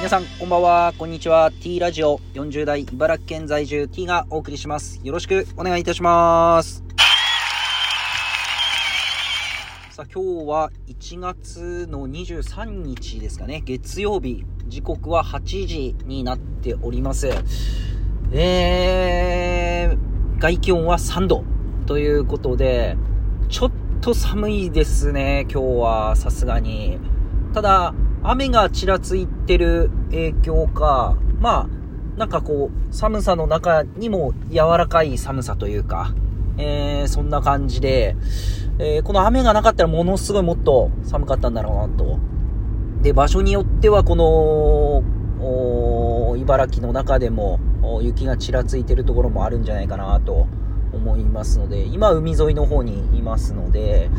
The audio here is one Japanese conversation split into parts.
皆さん、こんばんは。こんにちは。T ラジオ40代茨城県在住 T がお送りします。よろしくお願いいたします。さあ、今日は1月の23日ですかね。月曜日。時刻は8時になっております。えー、外気温は3度ということで、ちょっと寒いですね、今日はさすがに。ただ、雨がちらついてる影響か、まあ、なんかこう、寒さの中にも柔らかい寒さというか、えー、そんな感じで、えー、この雨がなかったらものすごいもっと寒かったんだろうなと。で、場所によってはこの、茨城の中でも雪がちらついてるところもあるんじゃないかなと思いますので、今海沿いの方にいますので、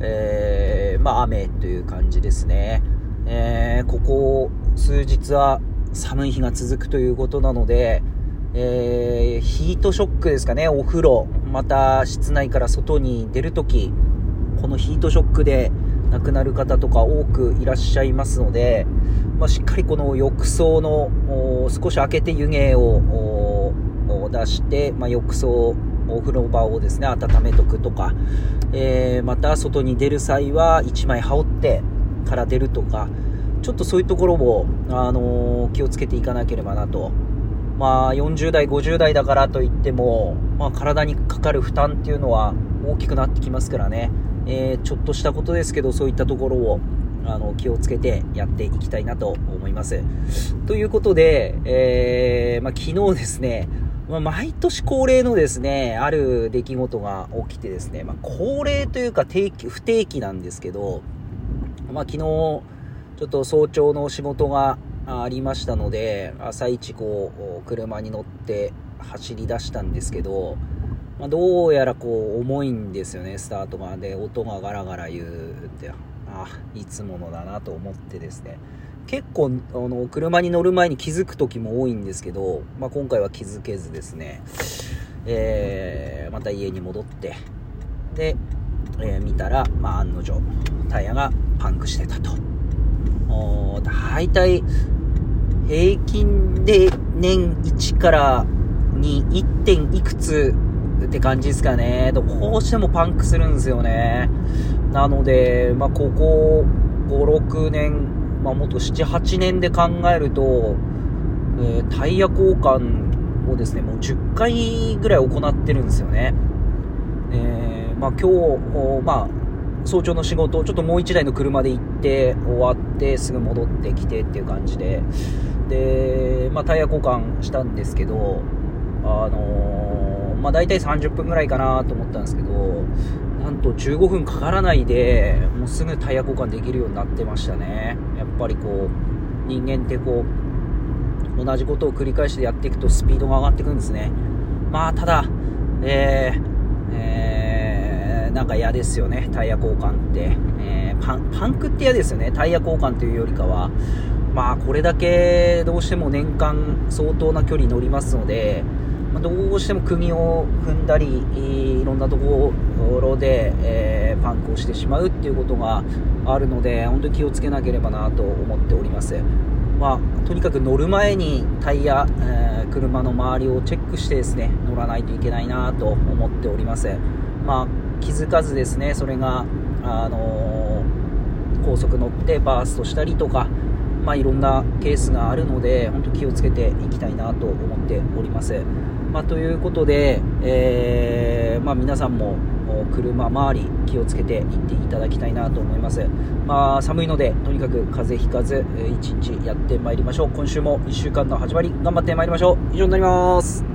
えー、まあ雨という感じですね。えー、ここ数日は寒い日が続くということなので、えー、ヒートショックですかね、お風呂、また室内から外に出るとき、このヒートショックで亡くなる方とか多くいらっしゃいますので、まあ、しっかりこの浴槽の少し開けて湯気を出して、まあ、浴槽、お風呂場をですね、温めとくとか、えー、また外に出る際は1枚羽織って、から出るとか、ちょっとそういうところを、あのー、気をつけていかなければなと。まあ、40代、50代だからといっても、まあ、体にかかる負担っていうのは大きくなってきますからね。えー、ちょっとしたことですけど、そういったところを、あの、気をつけてやっていきたいなと思います。ということで、えー、まあ、昨日ですね、まあ、毎年恒例のですね、ある出来事が起きてですね、まあ、恒例というか定期、不定期なんですけど、まあ、昨日、ちょっと早朝の仕事がありましたので、朝一こう、車に乗って走り出したんですけど、まあ、どうやらこう、重いんですよね、スタートが。で、音がガラガラ言うって、あ、いつものだなと思ってですね。結構、あの、車に乗る前に気づく時も多いんですけど、まあ、今回は気づけずですね、えー、また家に戻って、で、えー、見たら、まあ、案の定、タイヤがパンクしてたと。大体、平均で年1から2、1. 点いくつって感じですかね。どうしてもパンクするんですよね。なので、まあ、ここ5、6年、まあ、もっと7、8年で考えると、えー、タイヤ交換をですね、もう10回ぐらい行ってるんですよね。えー、まあ、今日、まあ、早朝の仕事、ちょっともう1台の車で行って終わってすぐ戻ってきてっていう感じで、で、まあ、タイヤ交換したんですけど、あのー、まあ、大体30分ぐらいかなと思ったんですけど、なんと15分かからないで、もうすぐタイヤ交換できるようになってましたね。やっぱりこう、人間ってこう、同じことを繰り返してやっていくとスピードが上がっていくんですね。まあ、ただ、えー、えー、なんか嫌ですよね、タイヤ交換って。えー、パン、パンクって嫌ですよね、タイヤ交換というよりかは。まあ、これだけどうしても年間相当な距離乗りますので、まあ、どうしても釘を踏んだり、いろんなところで、えー、パンクをしてしまうっていうことがあるので、本当に気をつけなければなと思っております。まあ、とにかく乗る前にタイヤ、えー、車の周りをチェックしてですね、乗らないといけないなと思っております。まあ、気づかずですね、それが、あのー、高速乗ってバーストしたりとか、まあ、いろんなケースがあるので、本当気をつけていきたいなと思っております。まあ、ということで、えー、まあ、皆さんも車周り気をつけていっていただきたいなと思います。まあ、寒いので、とにかく風邪ひかず、一日やってまいりましょう。今週も1週間の始まり、頑張ってまいりましょう。以上になります。